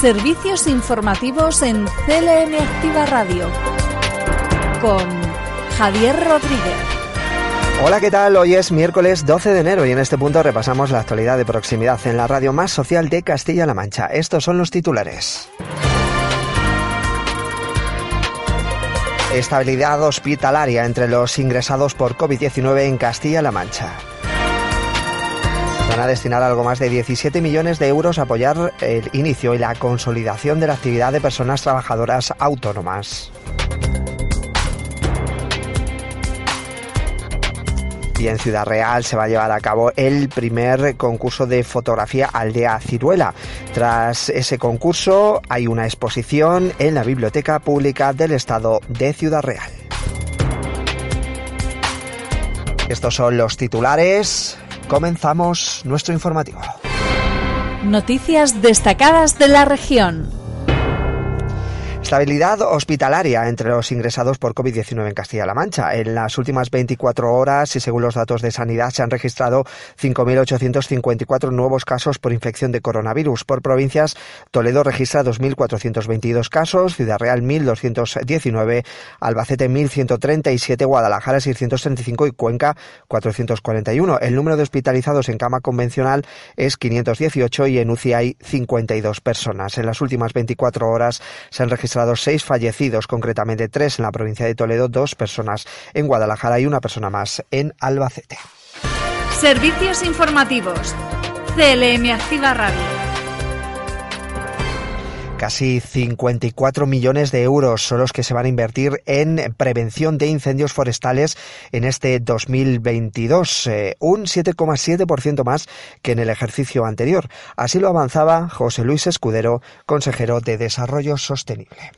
Servicios informativos en CLM Activa Radio con Javier Rodríguez. Hola, ¿qué tal? Hoy es miércoles 12 de enero y en este punto repasamos la actualidad de proximidad en la radio más social de Castilla-La Mancha. Estos son los titulares. Estabilidad hospitalaria entre los ingresados por COVID-19 en Castilla-La Mancha van a destinar algo más de 17 millones de euros a apoyar el inicio y la consolidación de la actividad de personas trabajadoras autónomas. Y en Ciudad Real se va a llevar a cabo el primer concurso de fotografía Aldea Ciruela. Tras ese concurso hay una exposición en la Biblioteca Pública del Estado de Ciudad Real. Estos son los titulares. Comenzamos nuestro informativo. Noticias destacadas de la región. Estabilidad hospitalaria entre los ingresados por COVID-19 en Castilla-La Mancha. En las últimas 24 horas y según los datos de sanidad se han registrado 5.854 nuevos casos por infección de coronavirus. Por provincias, Toledo registra 2.422 casos, Ciudad Real 1.219, Albacete 1.137, Guadalajara 635 y Cuenca 441. El número de hospitalizados en cama convencional es 518 y en UCI hay 52 personas. En las últimas 24 horas se han registrado seis fallecidos, concretamente tres en la provincia de Toledo, dos personas en Guadalajara y una persona más en Albacete. Servicios informativos. CLM Activa Radio. Casi 54 millones de euros son los que se van a invertir en prevención de incendios forestales en este 2022, eh, un 7,7% más que en el ejercicio anterior. Así lo avanzaba José Luis Escudero, consejero de Desarrollo Sostenible.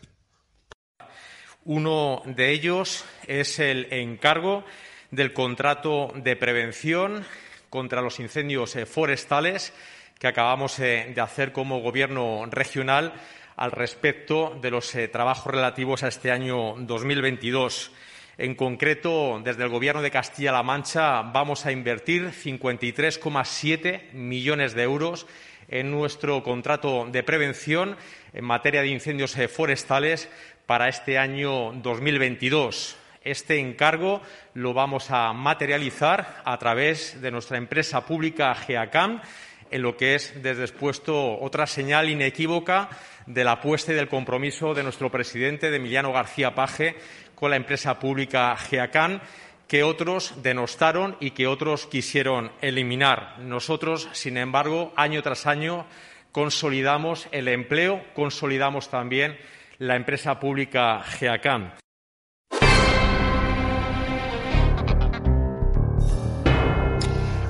Uno de ellos es el encargo del contrato de prevención contra los incendios eh, forestales que acabamos eh, de hacer como Gobierno regional al respecto de los eh, trabajos relativos a este año 2022. En concreto, desde el Gobierno de Castilla-La Mancha vamos a invertir 53,7 millones de euros en nuestro contrato de prevención en materia de incendios eh, forestales para este año 2022. Este encargo lo vamos a materializar a través de nuestra empresa pública GEACAM en lo que es, desde expuesto, otra señal inequívoca de la apuesta y del compromiso de nuestro presidente, de Emiliano García Paje, con la empresa pública GEACAN, que otros denostaron y que otros quisieron eliminar. Nosotros, sin embargo, año tras año consolidamos el empleo, consolidamos también la empresa pública GEACAN.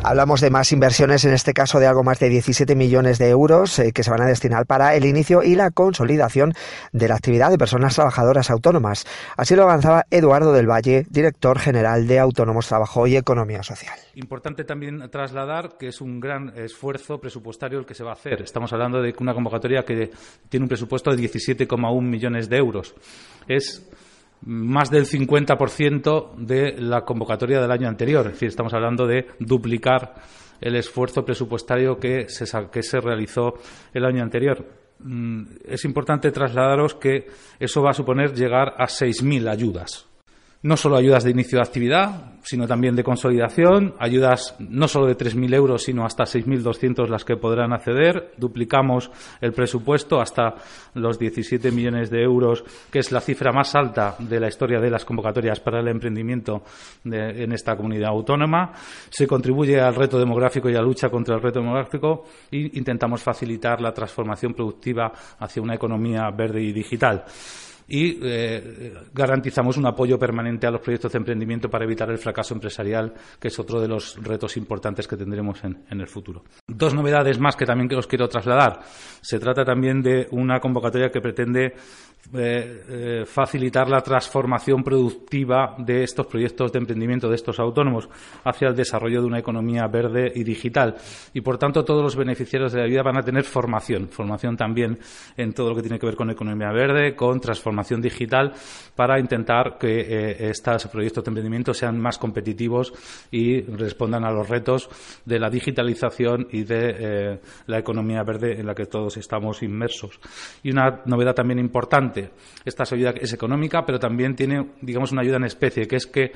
Hablamos de más inversiones, en este caso de algo más de 17 millones de euros eh, que se van a destinar para el inicio y la consolidación de la actividad de personas trabajadoras autónomas. Así lo avanzaba Eduardo del Valle, director general de Autónomos Trabajo y Economía Social. Importante también trasladar que es un gran esfuerzo presupuestario el que se va a hacer. Estamos hablando de una convocatoria que tiene un presupuesto de 17,1 millones de euros. Es más del 50% de la convocatoria del año anterior. Es decir, estamos hablando de duplicar el esfuerzo presupuestario que se, que se realizó el año anterior. Mm, es importante trasladaros que eso va a suponer llegar a 6.000 ayudas no solo ayudas de inicio de actividad, sino también de consolidación, ayudas no solo de 3.000 euros, sino hasta 6.200 las que podrán acceder. Duplicamos el presupuesto hasta los 17 millones de euros, que es la cifra más alta de la historia de las convocatorias para el emprendimiento en esta comunidad autónoma. Se contribuye al reto demográfico y a la lucha contra el reto demográfico e intentamos facilitar la transformación productiva hacia una economía verde y digital y eh, garantizamos un apoyo permanente a los proyectos de emprendimiento para evitar el fracaso empresarial, que es otro de los retos importantes que tendremos en, el futuro. Dos novedades más que también os quiero trasladar. Se trata también de una convocatoria que pretende eh, eh, facilitar la transformación productiva de estos proyectos de emprendimiento de estos autónomos hacia el desarrollo de una economía verde y digital. Y, por tanto, todos los beneficiarios de la ayuda van a tener formación, formación también en todo lo que tiene que ver con economía verde, con transformación digital para intentar que eh, estos proyectos de emprendimiento sean más competitivos y respondan a los retos de la digitalización y de eh, la economía verde en la que todos estamos inmersos. Y una novedad también importante, esta ayuda es económica, pero también tiene, digamos, una ayuda en especie, que es que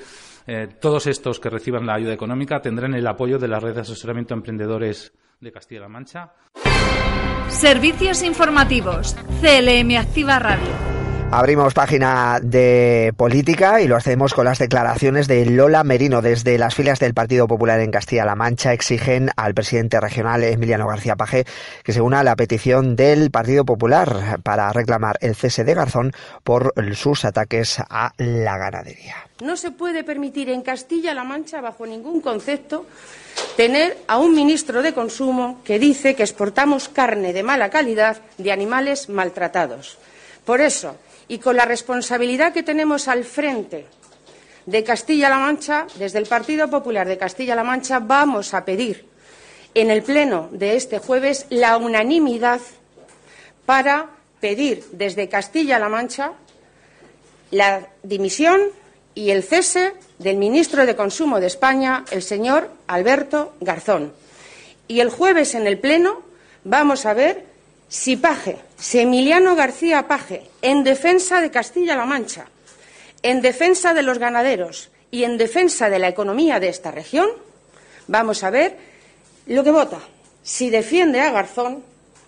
eh, todos estos que reciban la ayuda económica tendrán el apoyo de la red de asesoramiento a emprendedores de Castilla-La Mancha. Servicios informativos. CLM Activa Radio. Abrimos página de política y lo hacemos con las declaraciones de Lola Merino. Desde las filas del Partido Popular en Castilla-La Mancha exigen al presidente regional Emiliano García Paje que se una la petición del Partido Popular para reclamar el cese de Garzón por sus ataques a la ganadería. No se puede permitir en Castilla-La Mancha, bajo ningún concepto, tener a un ministro de Consumo que dice que exportamos carne de mala calidad de animales maltratados. Por eso, y con la responsabilidad que tenemos al frente de Castilla-La Mancha, desde el Partido Popular de Castilla-La Mancha vamos a pedir en el Pleno de este jueves la unanimidad para pedir desde Castilla-La Mancha la dimisión y el cese del ministro de Consumo de España, el señor Alberto Garzón. Y el jueves en el Pleno vamos a ver si Paje, si Emiliano García Paje, en defensa de Castilla-La Mancha, en defensa de los ganaderos y en defensa de la economía de esta región, vamos a ver lo que vota, si defiende a Garzón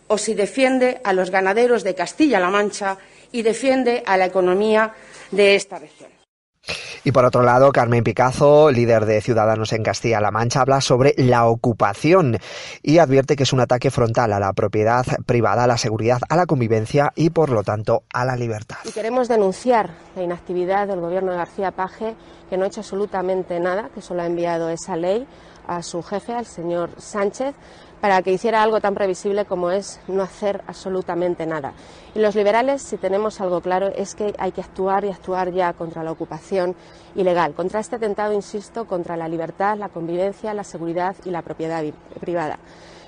o si defiende a los ganaderos de Castilla-La Mancha y defiende a la economía de esta región. Y por otro lado, Carmen Picazo, líder de Ciudadanos en Castilla-La Mancha, habla sobre la ocupación y advierte que es un ataque frontal a la propiedad privada, a la seguridad, a la convivencia y, por lo tanto, a la libertad. Y queremos denunciar la inactividad del gobierno de García Paje, que no ha hecho absolutamente nada, que solo ha enviado esa ley a su jefe, al señor Sánchez, para que hiciera algo tan previsible como es no hacer absolutamente nada. Y los liberales, si tenemos algo claro, es que hay que actuar y actuar ya contra la ocupación ilegal, contra este atentado, insisto, contra la libertad, la convivencia, la seguridad y la propiedad privada.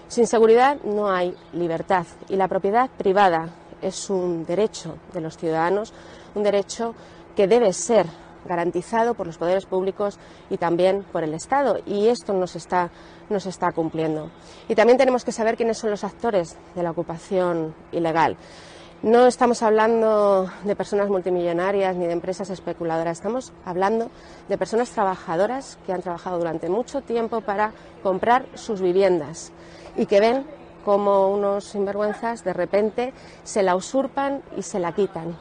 Sin seguridad no hay libertad y la propiedad privada es un derecho de los ciudadanos, un derecho que debe ser garantizado por los poderes públicos y también por el Estado. Y esto nos está, nos está cumpliendo. Y también tenemos que saber quiénes son los actores de la ocupación ilegal. No estamos hablando de personas multimillonarias ni de empresas especuladoras, estamos hablando de personas trabajadoras que han trabajado durante mucho tiempo para comprar sus viviendas y que ven como unos sinvergüenzas de repente se la usurpan y se la quitan.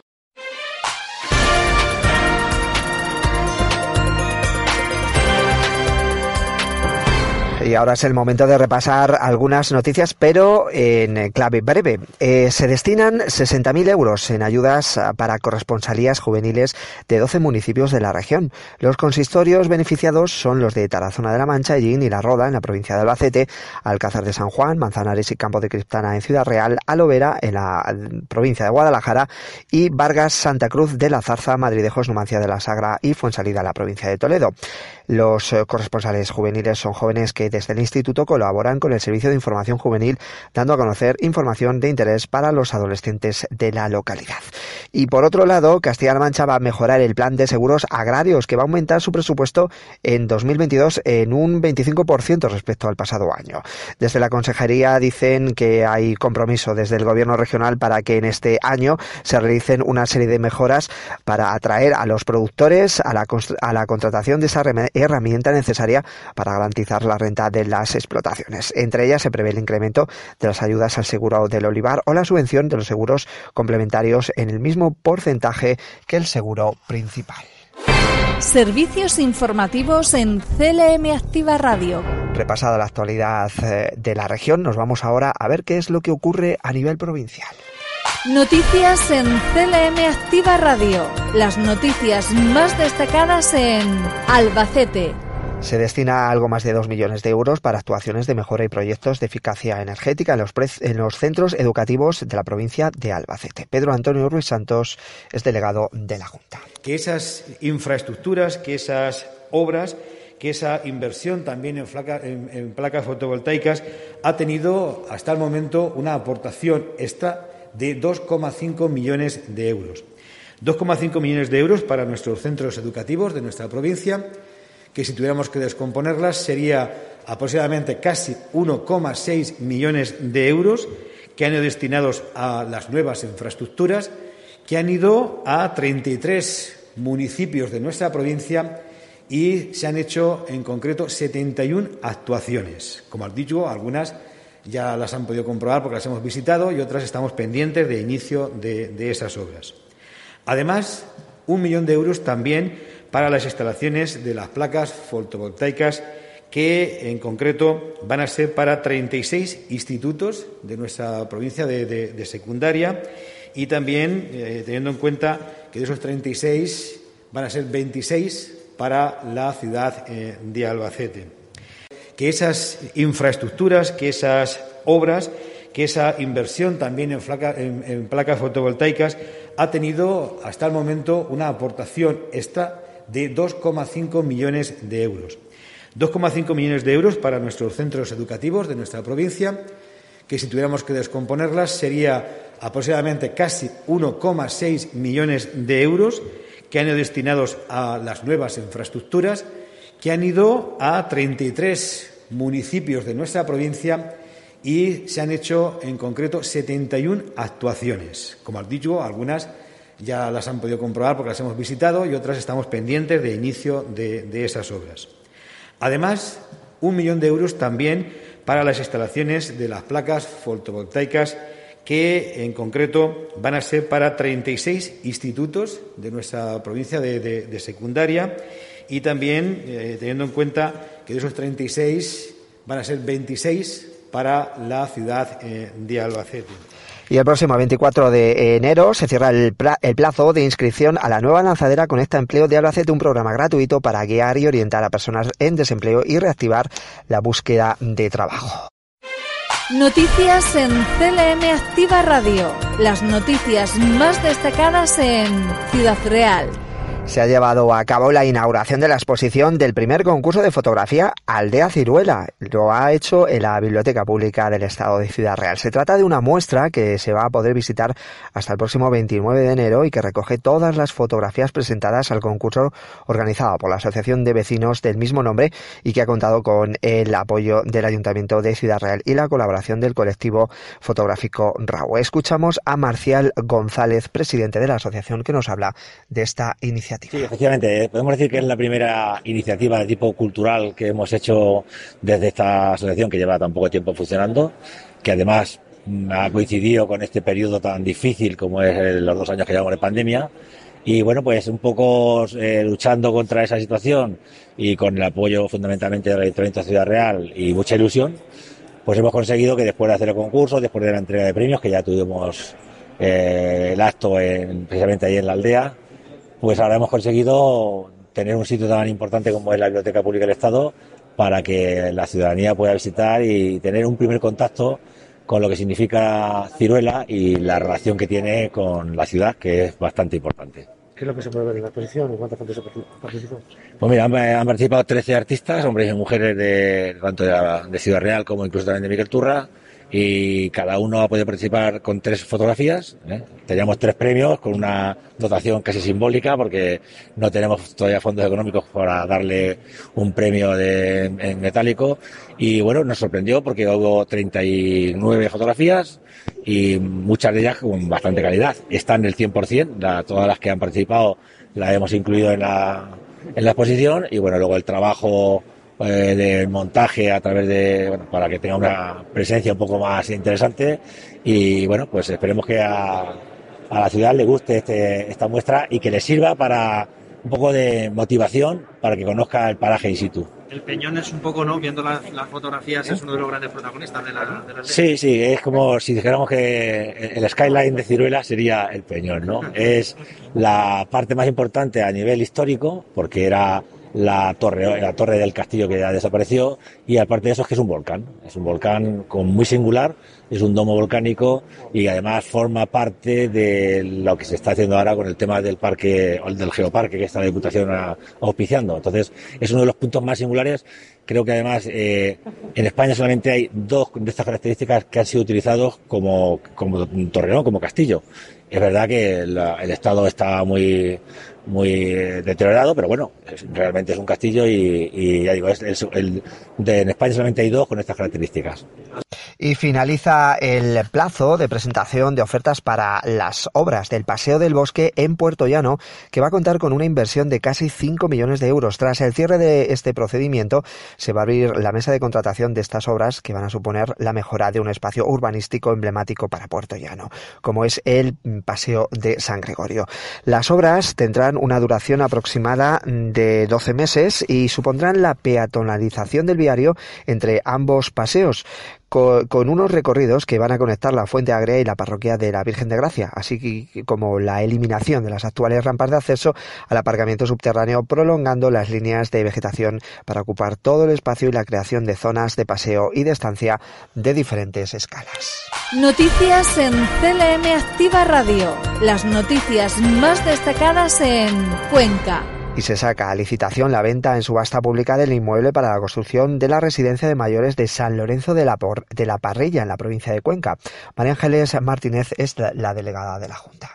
Y ahora es el momento de repasar algunas noticias, pero en clave breve. Eh, se destinan 60.000 euros en ayudas para corresponsalías juveniles de 12 municipios de la región. Los consistorios beneficiados son los de Tarazona de la Mancha, Ellín y La Roda, en la provincia de Albacete, Alcázar de San Juan, Manzanares y Campo de Criptana en Ciudad Real, Alovera en la provincia de Guadalajara y Vargas Santa Cruz de la Zarza, Madridejos, Numancia de la Sagra y Fuensalida en la provincia de Toledo. Los eh, corresponsales juveniles son jóvenes que desde el instituto colaboran con el Servicio de Información Juvenil, dando a conocer información de interés para los adolescentes de la localidad. Y por otro lado, Castilla-La Mancha va a mejorar el plan de seguros agrarios, que va a aumentar su presupuesto en 2022 en un 25% respecto al pasado año. Desde la Consejería dicen que hay compromiso desde el Gobierno regional para que en este año se realicen una serie de mejoras para atraer a los productores a la, contratación de esa herramienta necesaria para garantizar la renta de las explotaciones. Entre ellas se prevé el incremento de las ayudas al seguro del olivar o la subvención de los seguros complementarios en el mismo porcentaje que el seguro principal. Servicios informativos en CLM Activa Radio. Repasada la actualidad eh, de la región, nos vamos ahora a ver qué es lo que ocurre a nivel provincial. Noticias en CLM Activa Radio. Las noticias más destacadas en Albacete, se destina algo más de 2 millones de euros para actuaciones de mejora y proyectos de eficacia energética en los, en los, centros educativos de la provincia de Albacete. Pedro Antonio Ruiz Santos es delegado de la Junta. Que esas infraestructuras, que esas obras que esa inversión también en, en, placas fotovoltaicas ha tenido hasta el momento una aportación extra de 2,5 millones de euros. 2,5 millones de euros para nuestros centros educativos de nuestra provincia, que si tuviéramos que descomponerlas sería aproximadamente casi 1,6 millones de euros que han ido destinados a las nuevas infraestructuras, que han ido a 33 municipios de nuestra provincia y se han hecho en concreto 71 actuaciones. Como has dicho, algunas ya las han podido comprobar porque las hemos visitado y otras estamos pendientes de inicio de, de esas obras. Además, un millón de euros también para las instalaciones de las placas fotovoltaicas que en concreto van a ser para 36 institutos de nuestra provincia de, secundaria y también eh, teniendo en cuenta que de esos 36 van a ser 26 para la ciudad eh, de Albacete. Que esas infraestructuras, que esas obras, que esa inversión también en placas fotovoltaicas ha tenido hasta el momento una aportación extra de 2,5 millones de euros. 2,5 millones de euros para nuestros centros educativos de nuestra provincia, que si tuviéramos que descomponerlas sería aproximadamente casi 1,6 millones de euros que han ido destinados a las nuevas infraestructuras, que han ido a 33 municipios de nuestra provincia y se han hecho en concreto 71 actuaciones. Como has dicho, algunas ya las han podido comprobar porque las hemos visitado y otras estamos pendientes de inicio de esas obras. Además, un millón de euros también para las instalaciones de las placas fotovoltaicas que en concreto van a ser para 36 institutos de nuestra provincia de, secundaria y también eh, teniendo en cuenta que de esos 36 van a ser 26 para la ciudad eh, de Albacete. Y el próximo 24 de enero se cierra el, plazo de inscripción a la nueva lanzadera Conecta Empleo de Albacete, un programa gratuito para guiar y orientar a personas en desempleo y reactivar la búsqueda de trabajo. Noticias en CLM Activa Radio. Las noticias más destacadas en Ciudad Real se ha llevado a cabo la inauguración de la exposición del primer concurso de fotografía Aldea Ciruela. Lo ha hecho en la Biblioteca Pública del Estado de Ciudad Real. Se trata de una muestra que se va a poder visitar hasta el próximo 29 de enero y que recoge todas las fotografías presentadas al concurso organizado por la Asociación de Vecinos del mismo nombre y que ha contado con el apoyo del Ayuntamiento de Ciudad Real y la colaboración del colectivo fotográfico RAU. Escuchamos a Marcial González, presidente de la asociación, que nos habla de esta iniciativa. Sí, efectivamente. Podemos decir que es la primera iniciativa de tipo cultural que hemos hecho desde esta asociación que lleva tan poco tiempo funcionando, que además ha coincidido con este periodo tan difícil como es los dos años que llevamos de pandemia. Y bueno, pues un poco eh, luchando contra esa situación y con el apoyo fundamentalmente del Ayuntamiento de Ciudad Real y mucha ilusión, pues hemos conseguido que después de hacer el concurso, después de la entrega de premios, que ya tuvimos eh, el acto en, precisamente ahí en la aldea, pues ahora hemos conseguido tener un sitio tan importante como es la Biblioteca Pública del Estado para que la ciudadanía pueda visitar y tener un primer contacto con lo que significa Ciruela y la relación que tiene con la ciudad, que es bastante importante. ¿Qué es lo que se puede ver en la exposición? ¿Cuántas gente se participó? Pues mira, han, participado 13 artistas, hombres y mujeres de tanto de, Ciudad Real como incluso también de Miguel Turra, y cada uno ha podido participar con tres fotografías. ¿eh? Teníamos tres premios con una dotación casi simbólica porque no tenemos todavía fondos económicos para darle un premio de, en metálico. Y bueno, nos sorprendió porque hubo 39 fotografías y muchas de ellas con bastante calidad. Están el 100%, todas las que han participado las hemos incluido en la, en la exposición y bueno, luego el trabajo eh, del montaje a través de, bueno, para que tenga una presencia un poco más interesante y bueno, pues esperemos que a, a la ciudad le guste este, esta muestra y que le sirva para un poco de motivación para que conozca el paraje in situ. El Peñón es un poco, ¿no? Viendo las, fotografías, es uno de los grandes protagonistas de la, de Sí, sí, es como si dijéramos que el skyline de Ciruela sería el Peñón, ¿no? Es la parte más importante a nivel histórico, porque era la torre, la torre del castillo que ya desapareció y aparte de eso es que es un volcán, es un volcán con muy singular, es un domo volcánico y además forma parte de lo que se está haciendo ahora con el tema del parque, del geoparque que está la Diputación auspiciando. Entonces es uno de los puntos más singulares. Creo que además eh, en España solamente hay dos de estas características que han sido utilizados como, como torreón, como castillo Es verdad que el estado está muy muy deteriorado, pero bueno, realmente es un castillo y, ya digo, es, el, de, en España solamente hay dos con estas características. Y finaliza el plazo de presentación de ofertas para las obras del Paseo del Bosque en Puerto Llano, que va a contar con una inversión de casi 5 millones de euros. Tras el cierre de este procedimiento, se va a abrir la mesa de contratación de estas obras que van a suponer la mejora de un espacio urbanístico emblemático para Puerto Llano, como es el Paseo de San Gregorio. Las obras tendrán una duración aproximada de 12 meses y supondrán la peatonalización del viario entre ambos paseos, con, unos recorridos que van a conectar la Fuente Agria y la parroquia de la Virgen de Gracia, así como la eliminación de las actuales rampas de acceso al aparcamiento subterráneo, prolongando las líneas de vegetación para ocupar todo el espacio y la creación de zonas de paseo y de estancia de diferentes escalas. Noticias en CLM Activa Radio. Las noticias más destacadas en Cuenca y se saca a licitación la venta en subasta pública del inmueble para la construcción de la residencia de mayores de San Lorenzo de la, de la Parrilla en la provincia de Cuenca. María Ángeles Martínez es la delegada de la Junta.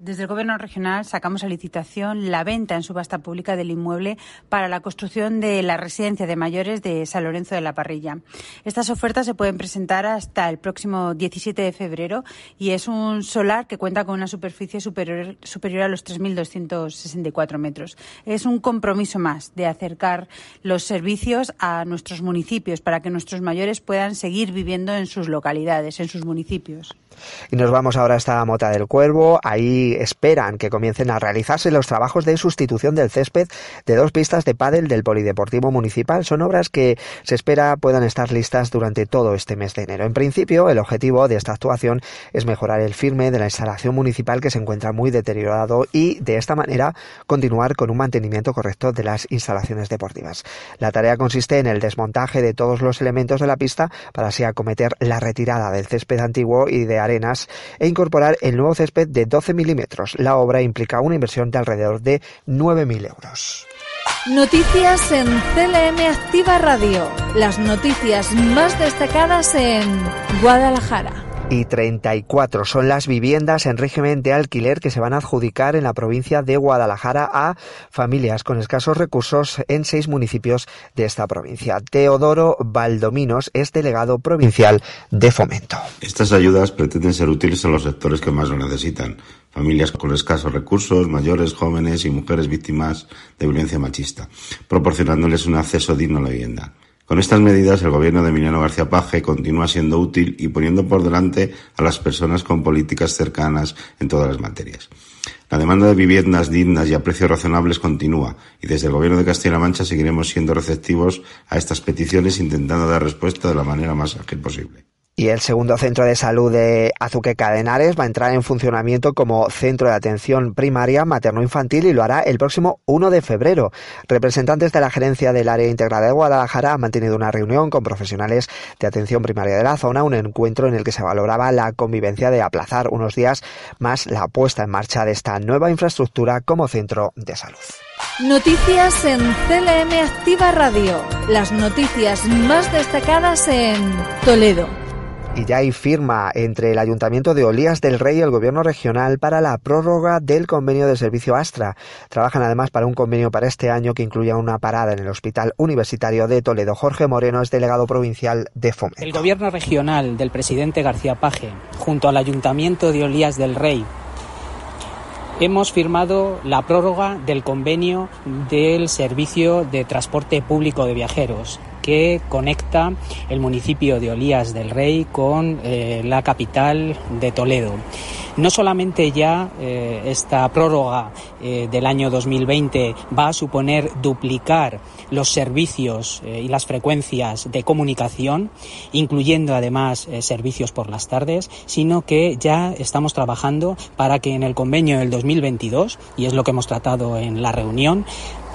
Desde el Gobierno regional sacamos a licitación la venta en subasta pública del inmueble para la construcción de la residencia de mayores de San Lorenzo de la Parrilla. Estas ofertas se pueden presentar hasta el próximo 17 de febrero y es un solar que cuenta con una superficie superior, superior a los 3.264 metros. Es un compromiso más de acercar los servicios a nuestros municipios para que nuestros mayores puedan seguir viviendo en sus localidades, en sus municipios. Y nos vamos ahora hasta Mota del Cuervo. Ahí esperan que comiencen a realizarse los trabajos de sustitución del césped de dos pistas de pádel del Polideportivo Municipal. Son obras que se espera puedan estar listas durante todo este mes de enero. En principio, el objetivo de esta actuación es mejorar el firme de la instalación municipal que se encuentra muy deteriorado y, de esta manera, continuar con un mantenimiento correcto de las instalaciones deportivas. La tarea consiste en el desmontaje de todos los elementos de la pista para así acometer la retirada del césped antiguo y de arenas e incorporar el nuevo césped de 12 milímetros. La obra implica una inversión de alrededor de 9.000 euros. Noticias en CLM Activa Radio. Las noticias más destacadas en Guadalajara y 34 son las viviendas en régimen de alquiler que se van a adjudicar en la provincia de Guadalajara a familias con escasos recursos en seis municipios de esta provincia. Teodoro Valdominos es delegado provincial de Fomento. Estas ayudas pretenden ser útiles a los sectores que más lo necesitan. Familias con escasos recursos, mayores, jóvenes y mujeres víctimas de violencia machista, proporcionándoles un acceso digno a la vivienda. Con estas medidas, el gobierno de Emiliano García Paje continúa siendo útil y poniendo por delante a las personas con políticas cercanas en todas las materias. La demanda de viviendas dignas y a precios razonables continúa y desde el Gobierno de Castilla-La Mancha seguiremos siendo receptivos a estas peticiones intentando dar respuesta de la manera más ágil posible. Y el segundo centro de salud de Azuqueca de Henares va a entrar en funcionamiento como centro de atención primaria materno-infantil y lo hará el próximo 1 de febrero. Representantes de la gerencia del área integrada de Guadalajara han mantenido una reunión con profesionales de atención primaria de la zona, un encuentro en el que se valoraba la convivencia de aplazar unos días más la puesta en marcha de esta nueva infraestructura como centro de salud. Noticias en CLM Activa Radio. Las noticias más destacadas en Toledo y ya hay firma entre el Ayuntamiento de Olías del Rey y el Gobierno regional para la prórroga del convenio de servicio Astra. Trabajan además para un convenio para este año que incluya una parada en el Hospital Universitario de Toledo. Jorge Moreno es delegado provincial de Fomento. El Gobierno regional del presidente García Paje, junto al Ayuntamiento de Olías del Rey, hemos firmado la prórroga del convenio del servicio de transporte público de viajeros que conecta el municipio de Olías del Rey con eh, la capital de Toledo. No solamente ya eh, esta prórroga eh, del año 2020 va a suponer duplicar los servicios y las frecuencias de comunicación, incluyendo además servicios por las tardes, sino que ya estamos trabajando para que en el convenio del 2022, y es lo que hemos tratado en la reunión,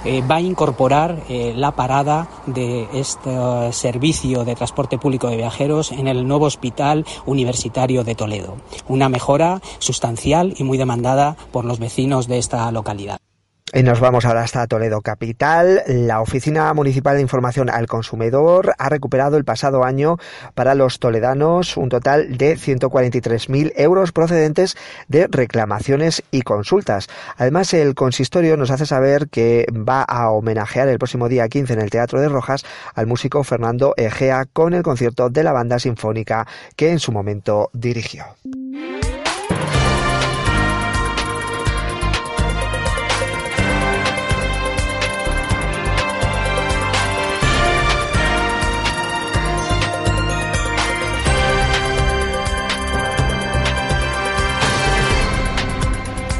eh, va a incorporar eh, la parada de este servicio de transporte público de viajeros en el nuevo Hospital Universitario de Toledo. Una mejora sustancial y muy demandada por los vecinos de esta localidad. Y nos vamos ahora hasta Toledo Capital. La Oficina Municipal de Información al Consumidor ha recuperado el pasado año para los toledanos un total de 143.000 euros procedentes de reclamaciones y consultas. Además, el consistorio nos hace saber que va a homenajear el próximo día 15 en el Teatro de Rojas al músico Fernando Egea con el concierto de la banda sinfónica que en su momento dirigió.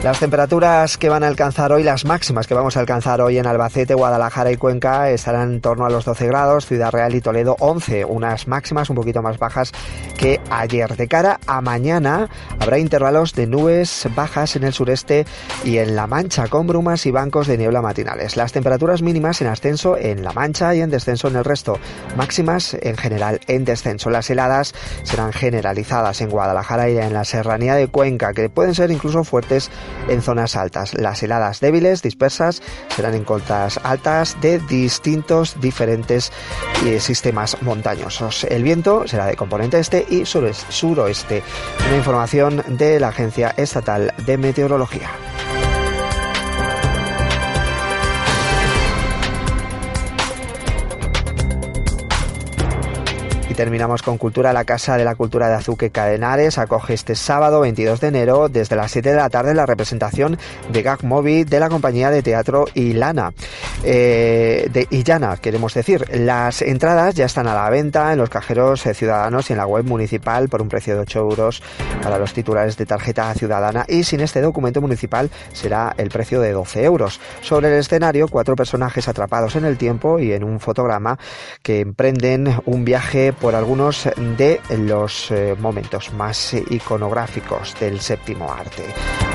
Las temperaturas que van a alcanzar hoy, las máximas que vamos a alcanzar hoy en Albacete, Guadalajara y Cuenca estarán en torno a los 12 grados, Ciudad Real y Toledo 11, unas máximas un poquito más bajas que ayer. De cara a mañana habrá intervalos de nubes bajas en el sureste y en La Mancha con brumas y bancos de niebla matinales. Las temperaturas mínimas en ascenso en La Mancha y en descenso en el resto, máximas en general en descenso. Las heladas serán generalizadas en Guadalajara y en la serranía de Cuenca, que pueden ser incluso fuertes en zonas altas. Las heladas débiles, dispersas, serán en cotas altas de distintos, diferentes eh, sistemas montañosos. El viento será de componente este y suroeste. Una información de la Agencia Estatal de Meteorología. Terminamos con Cultura. La Casa de la Cultura de Azuque Cadenares acoge este sábado 22 de enero desde las 7 de la tarde la representación de Gag Movie de la compañía de teatro Ilana. Eh, de Illana, queremos decir. Las entradas ya están a la venta en los cajeros eh, ciudadanos y en la web municipal por un precio de 8 euros para los titulares de tarjeta ciudadana y sin este documento municipal será el precio de 12 euros. Sobre el escenario, cuatro personajes atrapados en el tiempo y en un fotograma que emprenden un viaje por algunos de los eh, momentos más iconográficos del séptimo arte.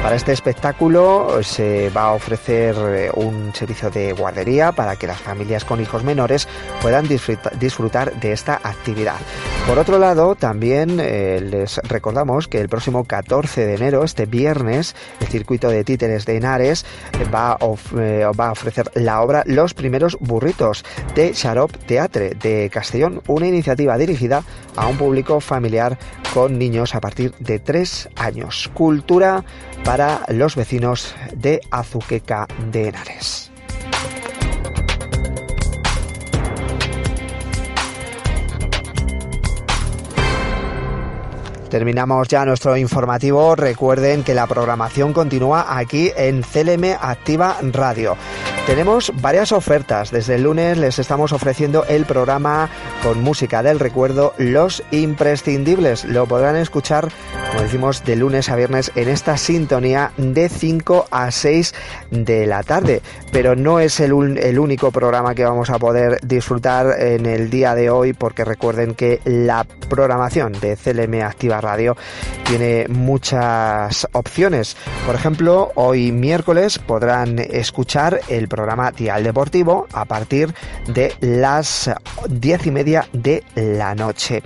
Para este espectáculo se va a ofrecer eh, un servicio de guardería para que las familias con hijos menores puedan disfrutar de esta actividad. Por otro lado, también eh, les recordamos que el próximo 14 de enero, este viernes, el circuito de títeres de Henares va a ofrecer la obra Los primeros burritos de Sharop Teatre de Castellón, una iniciativa dirigida a un público familiar con niños a partir de 3 años. Cultura para los vecinos de Azuqueca de Henares. Terminamos ya nuestro informativo. Recuerden que la programación continúa aquí en CLM Activa Radio. Tenemos varias ofertas. Desde el lunes les estamos ofreciendo el programa con música del recuerdo Los Imprescindibles. Lo podrán escuchar, como decimos, de lunes a viernes en esta sintonía de 5 a 6 de la tarde. Pero no es el, el único programa que vamos a poder disfrutar en el día de hoy porque recuerden que la programación de CLM Activa Radio tiene muchas opciones. Por ejemplo, hoy miércoles podrán escuchar el programa Dial Deportivo a partir de las diez y media de la noche.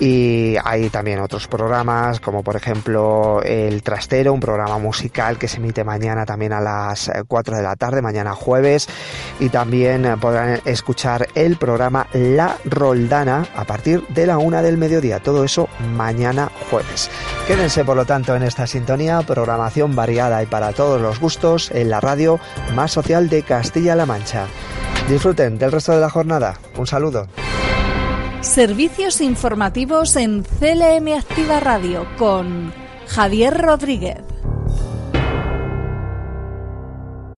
Y hay también otros programas, como por ejemplo El Trastero, un programa musical que se emite mañana también a las 4 de la tarde, mañana jueves. Y también podrán escuchar el programa La Roldana a partir de la una del mediodía. Todo eso mañana jueves. Quédense por lo tanto en esta sintonía, programación variada y para todos los gustos en la radio más social Castilla-La Mancha. Disfruten del resto de la jornada. Un saludo. Servicios informativos en CLM Activa Radio con Javier Rodríguez.